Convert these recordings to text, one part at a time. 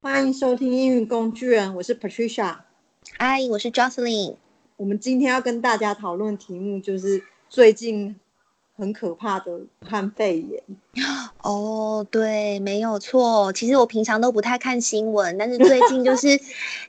欢迎收听英语工具人，我是 Patricia，嗨，我是 Jocelyn。我们今天要跟大家讨论的题目就是最近很可怕的武汉肺炎。哦，对，没有错。其实我平常都不太看新闻，但是最近就 是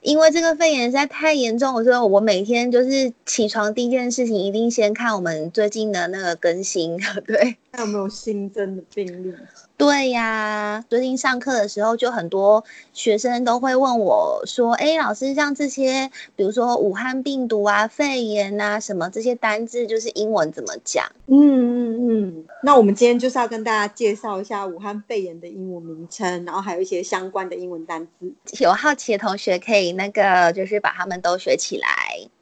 因为这个肺炎实在太严重了，所以我每天就是起床第一件事情一定先看我们最近的那个更新，对，看有没有新增的病例。对呀，最近上课的时候，就很多学生都会问我说：“哎，老师，像这些，比如说武汉病毒啊、肺炎啊什么这些单字，就是英文怎么讲？”嗯嗯嗯。那我们今天就是要跟大家介绍一下武汉肺炎的英文名称，然后还有一些相关的英文单词。有好奇的同学可以那个，就是把它们都学起来。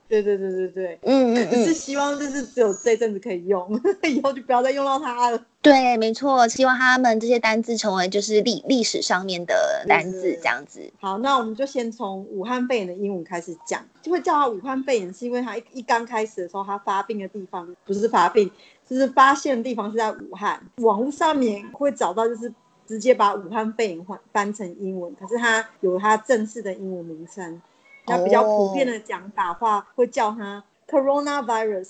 对对对对对，嗯嗯嗯，是希望就是只有这阵子可以用，以后就不要再用到它了。对，没错，希望他们这些单字成为就是历历史上面的单字这样子。好，那我们就先从武汉肺炎的英文开始讲，就会叫它武汉肺炎，是因为它一一刚开始的时候，它发病的地方不是发病，就是发现的地方是在武汉。网络上面会找到就是直接把武汉肺炎换翻成英文，可是它有它正式的英文名称。那比较普遍的讲法话，会叫它 coronavirus。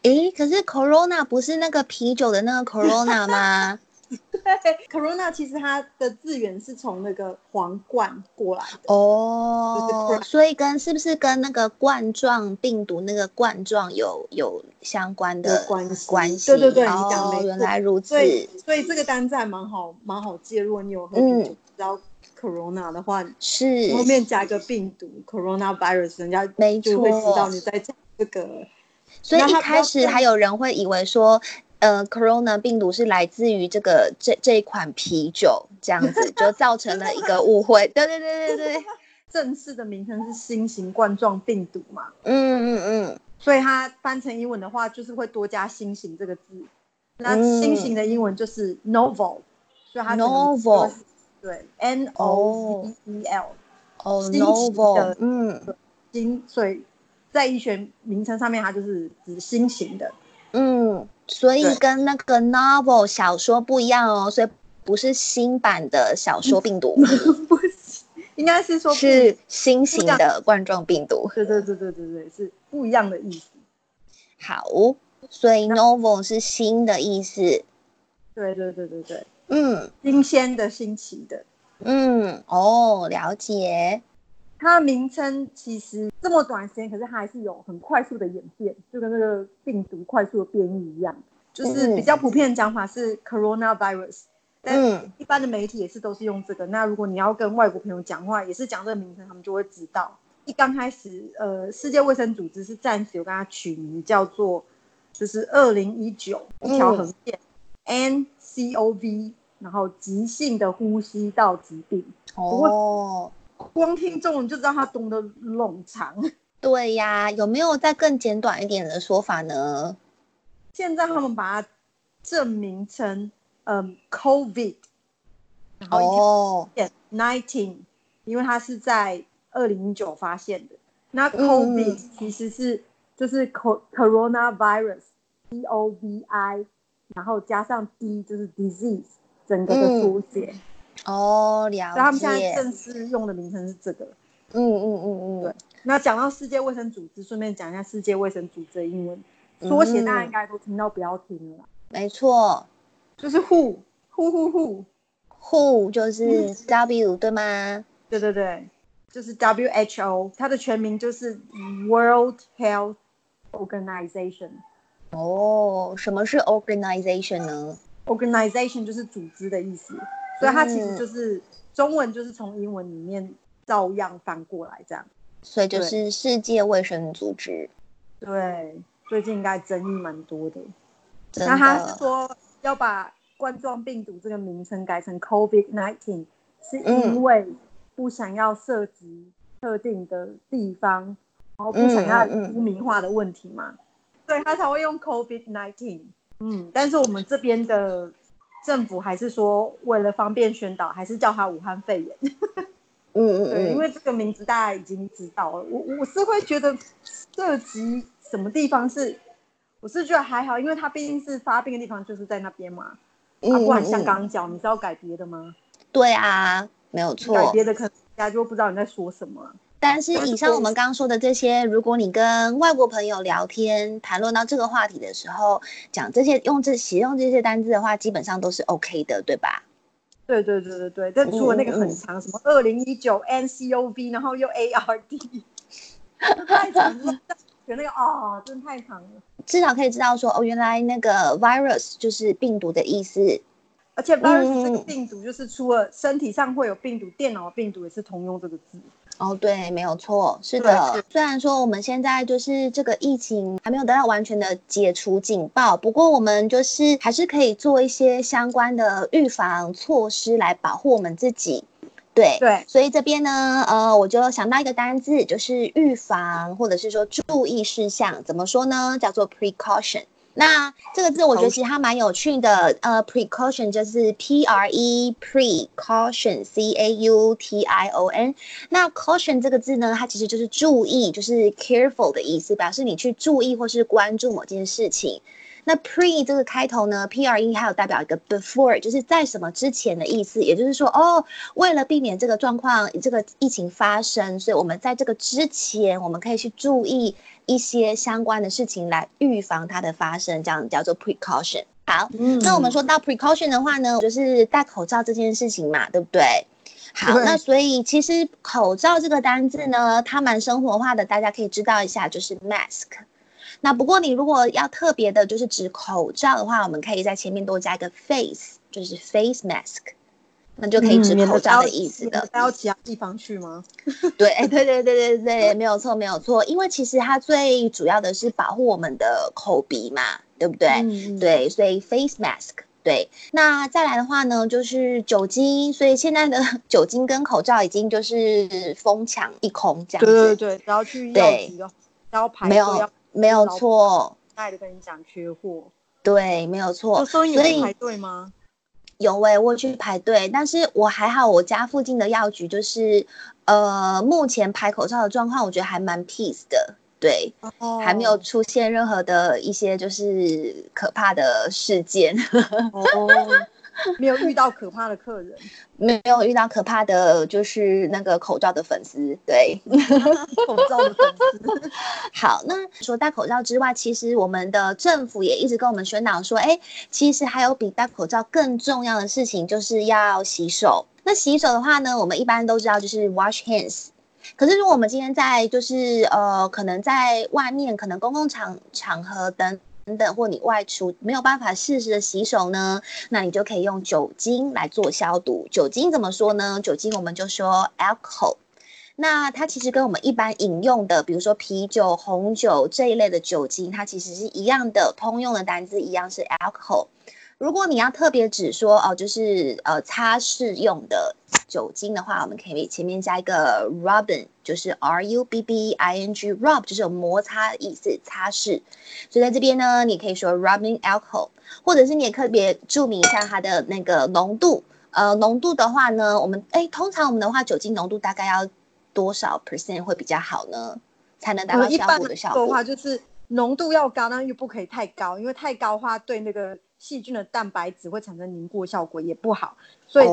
诶，可是 corona 不是那个啤酒的那个 corona 吗？对，corona 其实它的字源是从那个皇冠过来的哦，所以跟是不是跟那个冠状病毒那个冠状有有相关的关系？关系？对对对，你讲。原来如此。所以所以这个单字还蛮好蛮好记，如果你有喝啤酒，知道。Corona 的话是后面加一个病毒 Coronavirus，人家就会知道你在讲这个。所以一开始还有人会以为说，呃，Corona 病毒是来自于这个这这一款啤酒，这样子 就造成了一个误会。对对对对对，正式的名称是新型冠状病毒嘛？嗯嗯嗯。所以它翻成英文的话，就是会多加“新型”这个字。那新型的英文就是 Novel，所以它 Novel。对，N O V E L，哦，novel，嗯，新，所以在医学名称上面，它就是指新型的，嗯，所以跟那个 novel 小说不一样哦，所以不是新版的小说病毒，不是，应该是说是新型的冠状病毒，对对对对对对，是不一样的意思。好，所以 novel 是新的意思，对对对对对。嗯，新鲜的、新奇的，嗯，哦，了解。它的名称其实这么短时间，可是它还是有很快速的演变，就跟那个病毒快速的变异一样。就是比较普遍的讲法是 coronavirus，嗯，但一般的媒体也是都是用这个。那如果你要跟外国朋友讲话，也是讲这个名称，他们就会知道。一刚开始，呃，世界卫生组织是暂时有跟它取名叫做，就是二零一九一条横线 N。C.O.V. 然后急性的呼吸道疾病哦，光听中文就知道它多么的冗长。对呀，有没有再更简短一点的说法呢？现在他们把它证明成嗯 COVID，然后 nineteen，因为它是在二零一九发现的。那 COVID 其实是、嗯、就是 coronavirus，C-O-V-I。然后加上 D 就是 disease，整个的缩写。嗯、哦，了解。那他们现在正式用的名称是这个。嗯嗯嗯嗯。对。那讲到世界卫生组织，顺便讲一下世界卫生组织的英文缩写，大家应该都听到，不要听了。没错，就是 Who Who Who Who Who 就是 W 对吗？对对对，就是 WHO，它的全名就是 World Health Organization。哦，什么是 organization 呢？organization 就是组织的意思，所以它其实就是、嗯、中文就是从英文里面照样翻过来这样，所以就是世界卫生组织。对，最近应该争议蛮多的。那他是说要把冠状病毒这个名称改成 COVID-19，是因为不想要涉及特定的地方，嗯、然后不想要污名化的问题嘛。嗯嗯对，他才会用 COVID-19，嗯，但是我们这边的政府还是说，为了方便宣导，还是叫他武汉肺炎。嗯嗯，对，因为这个名字大家已经知道了。我我是会觉得涉及什么地方是，我是觉得还好，因为它毕竟是发病的地方就是在那边嘛。嗯，啊，不然像刚刚讲，你知道改别的吗？对啊，没有错。改别的可能大家就不知道你在说什么。但是以上我们刚刚说的这些，如果你跟外国朋友聊天谈论到这个话题的时候，讲这些用这使用这些单字的话，基本上都是 OK 的，对吧？对对对对对。但除了那个很长，嗯、什么二零一九 NCOV，然后又 ARD，太长了。觉得那个哦，真的太长了。至少可以知道说，哦，原来那个 virus 就是病毒的意思。而且 virus 这个病毒，就是除了身体上会有病毒，嗯、电脑病毒也是通用这个字。哦，对，没有错，是的。虽然说我们现在就是这个疫情还没有得到完全的解除警报，不过我们就是还是可以做一些相关的预防措施来保护我们自己。对对，所以这边呢，呃，我就想到一个单字，就是预防或者是说注意事项，怎么说呢？叫做 precaution。那这个字我觉得其实它蛮有趣的，呃，precaution 就是 P R E precaution C A U T I O N。那 caution 这个字呢，它其实就是注意，就是 careful 的意思，表示你去注意或是关注某件事情。那 pre 这个开头呢，P R E 还有代表一个 before，就是在什么之前的意思。也就是说，哦，为了避免这个状况、这个疫情发生，所以我们在这个之前，我们可以去注意一些相关的事情来预防它的发生，这样叫做 precaution。好，嗯、那我们说到 precaution 的话呢，就是戴口罩这件事情嘛，对不对？好，那所以其实口罩这个单字呢，它蛮生活化的，大家可以知道一下，就是 mask。那不过你如果要特别的，就是指口罩的话，我们可以在前面多加一个 face，就是 face mask，那就可以指口罩的意思的。带到其他地方去吗？对，对对对对对，没有错没有错，因为其实它最主要的是保护我们的口鼻嘛，对不对？嗯、对，所以 face mask。对，那再来的话呢，就是酒精，所以现在的 酒精跟口罩已经就是疯抢一空这样子。对对对，然后去药局哦，然后排队要。没有错，爱的跟你讲缺货，对，没有错。所以你排队吗？有喂、欸，我去排队，但是我还好，我家附近的药局就是，呃，目前排口罩的状况，我觉得还蛮 peace 的，对，哦、还没有出现任何的一些就是可怕的事件。哦 没有遇到可怕的客人，没有遇到可怕的就是那个口罩的粉丝，对，口罩的粉丝。好，那说戴口罩之外，其实我们的政府也一直跟我们宣导说，哎，其实还有比戴口罩更重要的事情，就是要洗手。那洗手的话呢，我们一般都知道就是 wash hands。可是如果我们今天在就是呃，可能在外面，可能公共场场合等。等等，或你外出没有办法适时的洗手呢，那你就可以用酒精来做消毒。酒精怎么说呢？酒精我们就说 alcohol。那它其实跟我们一般饮用的，比如说啤酒、红酒这一类的酒精，它其实是一样的，通用的单字一样是 alcohol。如果你要特别指说哦，就是呃擦拭用的酒精的话，我们可以前面加一个 rubbing，就是 R U B B I N G，rub 就是有摩擦意思，擦拭。所以在这边呢，你可以说 rubbing alcohol，或者是你也特别注明一下它的那个浓度。呃，浓度的话呢，我们哎，通常我们的话，酒精浓度大概要多少 percent 会比较好呢？才能达到效果的效果？呃、的话就是浓度要高，但又不可以太高，因为太高的话对那个。细菌的蛋白质会产生凝固效果，也不好，所以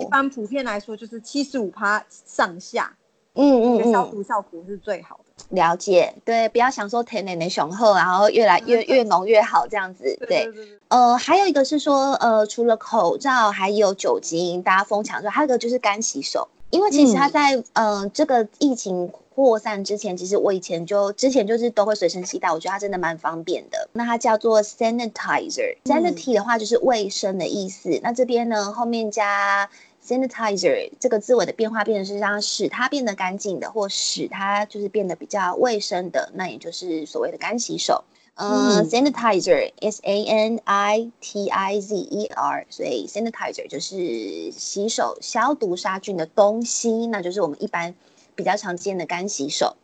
一般普遍来说就是七十五趴上下，嗯嗯，嗯消毒效果是最好的。了解，对，不要想说天然的雄厚，然后越来越越浓越好这样子，对，对，对，对，呃，还有一个是说，呃，除了口罩还有酒精，大家疯抢之外，还有一个就是干洗手，因为其实它在嗯、呃、这个疫情。扩散之前，其实我以前就之前就是都会随身携带，我觉得它真的蛮方便的。那它叫做 sanitizer，sanity、嗯、的话就是卫生的意思。那这边呢后面加 sanitizer 这个字尾的变化，变成是让使它变得干净的，或使它就是变得比较卫生的，那也就是所谓的干洗手。呃、嗯 uh,，sanitizer，s a n i t i z e r，所以 sanitizer 就是洗手消毒杀菌的东西，那就是我们一般。比较常见的干洗手，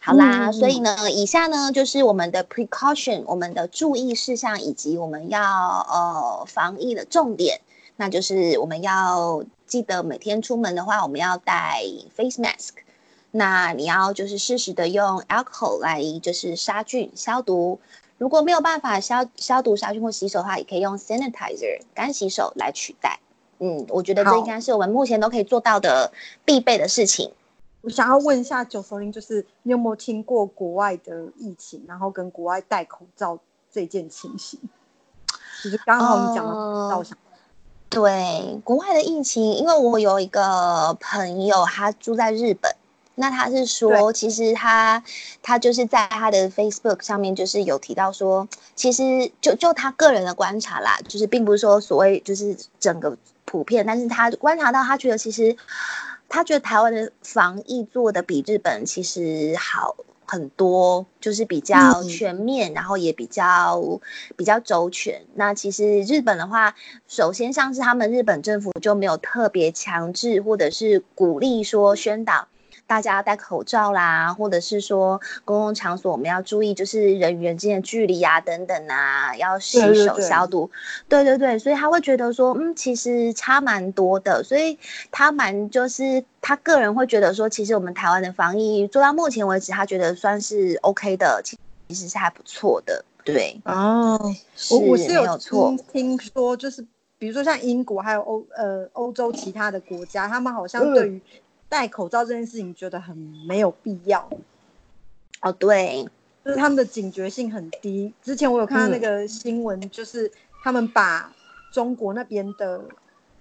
好啦，嗯、所以呢，以下呢就是我们的 precaution，我们的注意事项以及我们要呃防疫的重点，那就是我们要记得每天出门的话，我们要戴 face mask，那你要就是适时的用 alcohol 来就是杀菌消毒，如果没有办法消消毒杀菌或洗手的话，也可以用 sanitizer 干洗手来取代。嗯，我觉得这应该是我们目前都可以做到的必备的事情。我想要问一下 Jocelyn，就是你有没有听过国外的疫情，然后跟国外戴口罩这件情形？其实刚好你讲到，我想、呃、对国外的疫情，因为我有一个朋友，他住在日本，那他是说，其实他他就是在他的 Facebook 上面，就是有提到说，其实就就他个人的观察啦，就是并不是说所谓就是整个普遍，但是他观察到，他觉得其实。他觉得台湾的防疫做的比日本其实好很多，就是比较全面，嗯、然后也比较比较周全。那其实日本的话，首先像是他们日本政府就没有特别强制或者是鼓励说宣导。大家要戴口罩啦，或者是说公共场所我们要注意，就是人与人之间的距离啊，等等啊，要洗手消毒。对对对，所以他会觉得说，嗯，其实差蛮多的。所以他蛮就是他个人会觉得说，其实我们台湾的防疫做到目前为止，他觉得算是 OK 的，其实是还不错的。对哦，我我是有听听说，就是比如说像英国还有欧呃欧洲其他的国家，他们好像对于、嗯。戴口罩这件事情觉得很没有必要哦，对，就是他们的警觉性很低。之前我有看到那个新闻，就是他们把中国那边的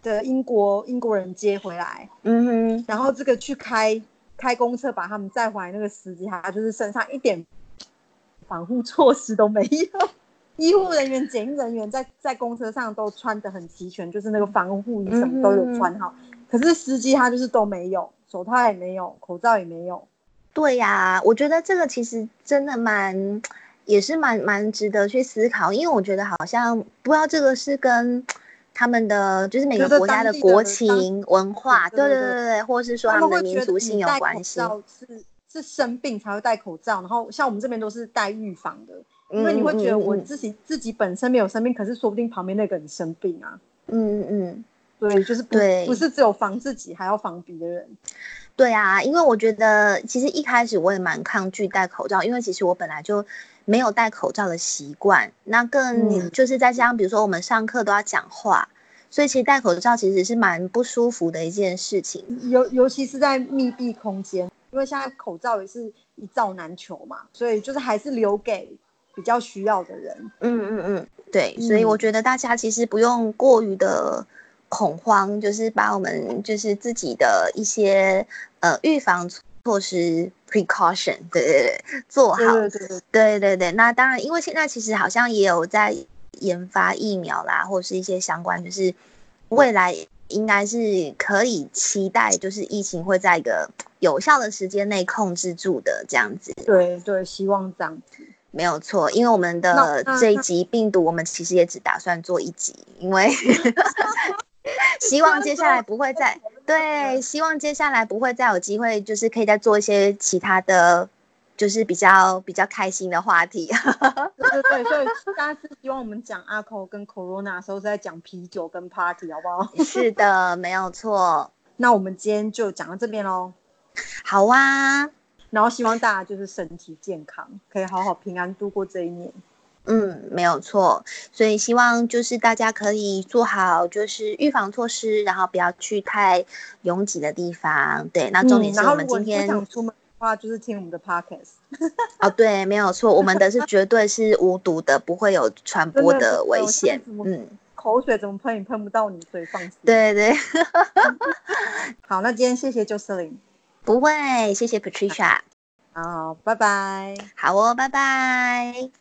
的英国英国人接回来，嗯哼，然后这个去开开公车把他们载回来，那个司机他就是身上一点防护措施都没有，医护人员、检疫人员在在公车上都穿的很齐全，就是那个防护衣什么都有穿好，嗯、可是司机他就是都没有。手套也没有，口罩也没有。对呀、啊，我觉得这个其实真的蛮，也是蛮蛮值得去思考，因为我觉得好像不知道这个是跟他们的就是每个国家的国情文化，对对对对，或是说他们的民族性有关系。是是生病才会戴口罩，然后像我们这边都是戴预防的，因为你会觉得我自己、嗯嗯、自己本身没有生病，可是说不定旁边那个人生病啊。嗯嗯嗯。对，就是不对，不是只有防自己，还要防别人。对啊，因为我觉得其实一开始我也蛮抗拒戴口罩，因为其实我本来就没有戴口罩的习惯。那更就是再加上，比如说我们上课都要讲话，嗯、所以其实戴口罩其实是蛮不舒服的一件事情。尤尤其是在密闭空间，因为现在口罩也是一罩难求嘛，所以就是还是留给比较需要的人。嗯嗯嗯，对，所以我觉得大家其实不用过于的。恐慌，就是把我们就是自己的一些呃预防措施 precaution 对对对做好，对对对，对对对，那当然，因为现在其实好像也有在研发疫苗啦，或者是一些相关，就是未来应该是可以期待，就是疫情会在一个有效的时间内控制住的这样子。对对，希望这样子没有错，因为我们的这一集病毒，我们其实也只打算做一集，因为。希望 接下来不会再 对，希望接下来不会再有机会，就是可以再做一些其他的，就是比较比较开心的话题。对对对，所以大家是希望我们讲阿口跟 Corona 的时候是在讲啤酒跟 Party，好不好？是的，没有错。那我们今天就讲到这边喽。好啊，然后希望大家就是身体健康，可以好好平安度过这一年。嗯，没有错，所以希望就是大家可以做好就是预防措施，然后不要去太拥挤的地方。对，那重点是我们今天、嗯、想出门的话，就是听我们的 podcast。哦，对，没有错，我们的是绝对是无毒的，不会有传播的危险。嗯，口水怎么喷也喷不到你，所以放心。对对。好，那今天谢谢 Jocelyn。不会，谢谢 Patricia。好，拜拜。好哦，拜拜。